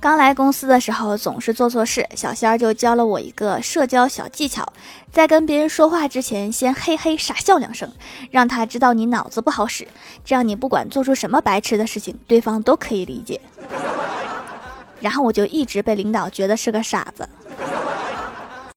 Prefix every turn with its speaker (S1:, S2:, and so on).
S1: 刚来公司的时候总是做错事小仙儿就教了我一个社交小技巧在跟别人说话之前先嘿嘿傻笑两声让他知道你脑子不好使这样你不管做出什么白痴的事情对方都可以理解。然后我就一直被领导觉得是个傻子。